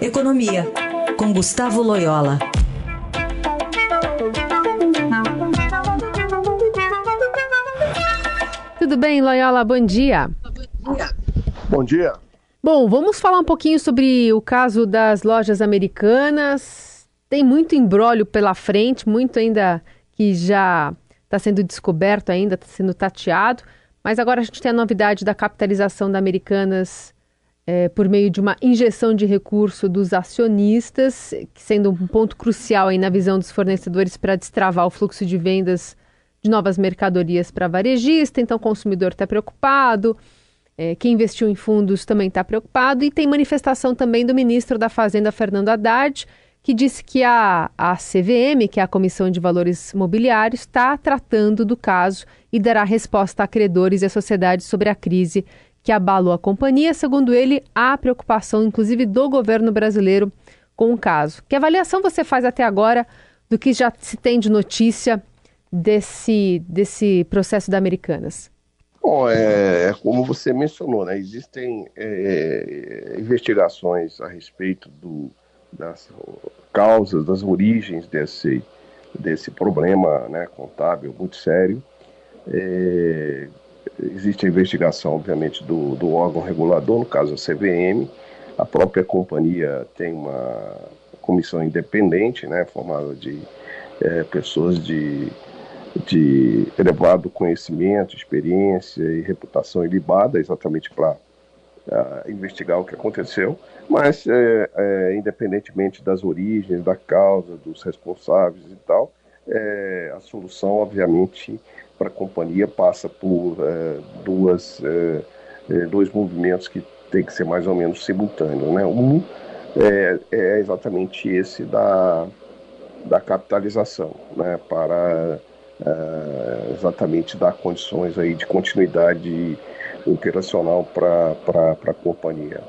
Economia, com Gustavo Loyola. Tudo bem, Loyola? Bom dia. Bom dia. Bom, vamos falar um pouquinho sobre o caso das lojas americanas. Tem muito embrólio pela frente, muito ainda que já está sendo descoberto ainda, está sendo tateado. Mas agora a gente tem a novidade da capitalização da Americanas é, por meio de uma injeção de recurso dos acionistas, sendo um ponto crucial aí na visão dos fornecedores para destravar o fluxo de vendas de novas mercadorias para varejista. Então, o consumidor está preocupado, é, quem investiu em fundos também está preocupado, e tem manifestação também do ministro da Fazenda, Fernando Haddad, que disse que a, a CVM, que é a Comissão de Valores Mobiliários, está tratando do caso e dará resposta a credores e a sociedade sobre a crise que abalou a companhia. Segundo ele, há preocupação, inclusive, do governo brasileiro com o caso. Que avaliação você faz até agora do que já se tem de notícia desse, desse processo da Americanas? Bom, é, é como você mencionou, né? Existem é, investigações a respeito do, das causas, das origens desse, desse problema né, contábil muito sério. É, existe a investigação, obviamente, do, do órgão regulador, no caso a CVM. A própria companhia tem uma comissão independente, né, formada de é, pessoas de, de elevado conhecimento, experiência e reputação ilibada, exatamente para uh, investigar o que aconteceu, mas é, é, independentemente das origens, da causa, dos responsáveis e tal, é, a solução, obviamente, para a companhia passa por é, duas, é, é, dois movimentos que tem que ser mais ou menos simultâneos. Né? Um é, é exatamente esse da, da capitalização, né? para exatamente dar condições aí de continuidade operacional para a companhia.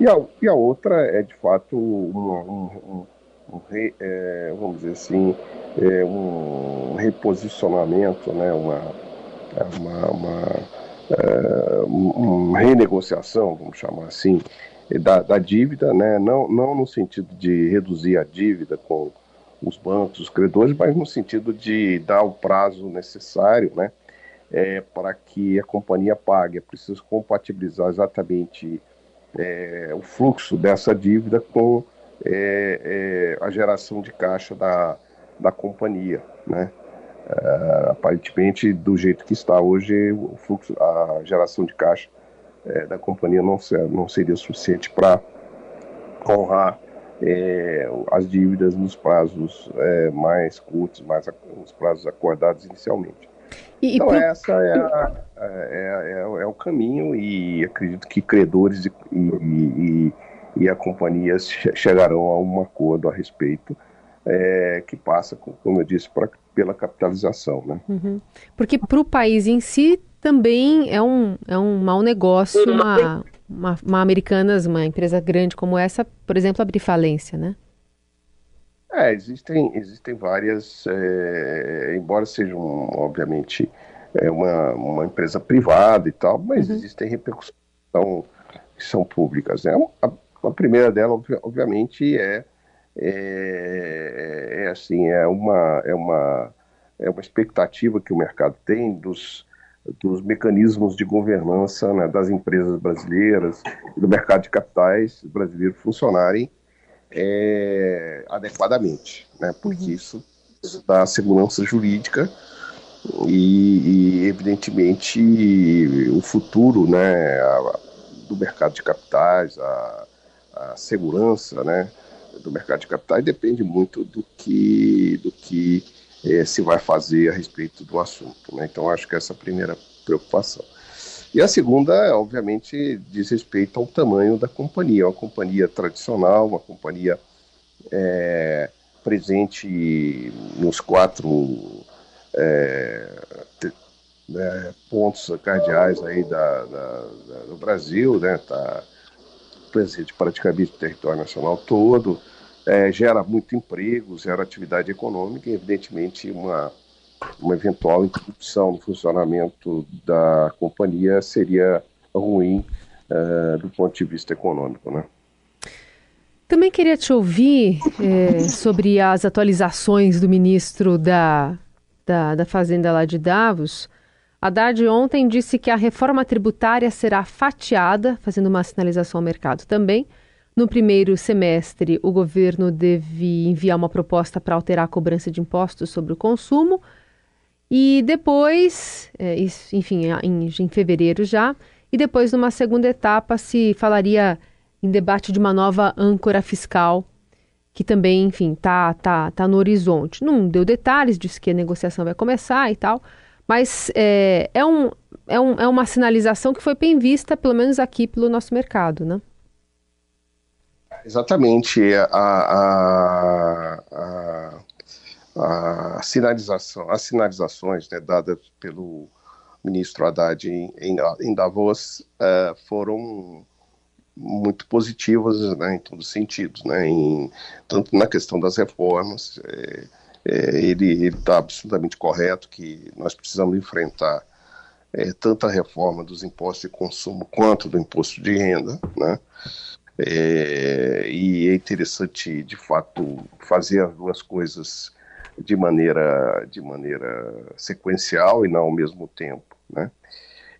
E a, e a outra é, de fato, um, um, um, um é, vamos dizer assim, é, um reposicionamento, né, uma, uma, uma, é, uma renegociação, vamos chamar assim, da, da dívida, né, não, não no sentido de reduzir a dívida com os bancos, os credores, mas no sentido de dar o prazo necessário, né, é, para que a companhia pague. É preciso compatibilizar exatamente é, o fluxo dessa dívida com é, é, a geração de caixa da, da companhia. Né? É, aparentemente, do jeito que está hoje, o fluxo, a geração de caixa é, da companhia não, ser, não seria suficiente para honrar as dívidas nos prazos mais curtos, mais os prazos acordados inicialmente. E, então, pro... essa é, a, é, é, é, o caminho e acredito que credores e, e, e a companhia chegarão a um acordo a respeito é, que passa, como eu disse, pra, pela capitalização. Né? Uhum. Porque para o país em si também é um, é um mau negócio uma, uma, uma Americanas, uma empresa grande como essa, por exemplo, abrir falência, né? É, existem, existem várias, é, embora sejam, obviamente, é uma, uma empresa privada e tal, mas uhum. existem repercussões que são públicas. Né? A, a primeira dela, obviamente, é, é, assim, é uma, é, uma, é uma expectativa que o mercado tem dos, dos mecanismos de governança né, das empresas brasileiras do mercado de capitais brasileiro funcionarem é, adequadamente, né? porque uhum. isso, isso dá segurança jurídica e, e, evidentemente o futuro né, a, do mercado de capitais, a, a, segurança né, do mercado de capitais depende muito do que, do que é, se vai fazer a respeito do assunto. Né? Então acho que essa é a primeira preocupação. E a segunda, obviamente, diz respeito ao tamanho da companhia. Uma companhia tradicional, uma companhia é, presente nos quatro é, te, é, pontos cardeais aí da, da, da, do Brasil, né? Tá presente praticamente no território nacional todo, é, gera muito emprego, gera atividade econômica e, evidentemente, uma uma eventual interrupção no funcionamento da companhia seria ruim uh, do ponto de vista econômico, né? Também queria te ouvir é, sobre as atualizações do ministro da, da, da Fazenda lá de Davos. Haddad ontem disse que a reforma tributária será fatiada, fazendo uma sinalização ao mercado também. No primeiro semestre, o governo deve enviar uma proposta para alterar a cobrança de impostos sobre o consumo. E depois, é, enfim, em, em fevereiro já, e depois, numa segunda etapa, se falaria em debate de uma nova âncora fiscal, que também, enfim, está tá, tá no horizonte. Não deu detalhes, disse que a negociação vai começar e tal, mas é, é, um, é, um, é uma sinalização que foi bem vista, pelo menos aqui, pelo nosso mercado, né? Exatamente. A, a, a, a sinalização, as sinalizações né, dadas pelo ministro Haddad em, em, em Davos uh, foram muito positivas né, em todos os sentidos, né, em, tanto na questão das reformas, é, é, ele está absolutamente correto que nós precisamos enfrentar é, tanto a reforma dos impostos de consumo quanto do imposto de renda, né, é, e é interessante de fato fazer as duas coisas de maneira de maneira sequencial e não ao mesmo tempo, né?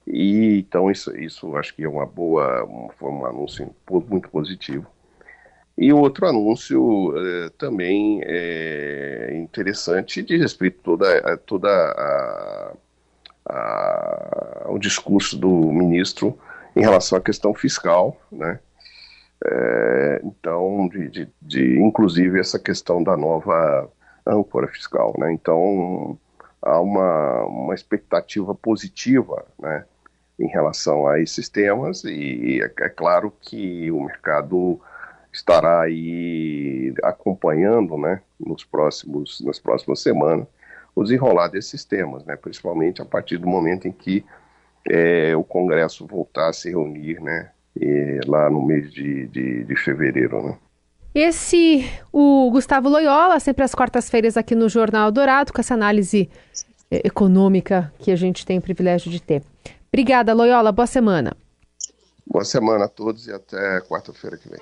E então isso, isso acho que é uma boa, foi um anúncio muito positivo. E outro anúncio eh, também é interessante de respeito toda a toda a, a, ao discurso do ministro em relação à questão fiscal, né? Então, de, de, de, inclusive essa questão da nova âncora fiscal, né? Então há uma, uma expectativa positiva, né? em relação a esses temas e é, é claro que o mercado estará aí acompanhando, né, nos próximos, nas próximas semanas, o desenrolar desses temas, né, principalmente a partir do momento em que é, o Congresso voltar a se reunir, né, e, lá no mês de, de, de fevereiro, né. Esse, o Gustavo Loyola, sempre às quartas-feiras aqui no Jornal Dourado, com essa análise é, econômica que a gente tem o privilégio de ter. Obrigada, Loyola. Boa semana. Boa semana a todos e até quarta-feira que vem.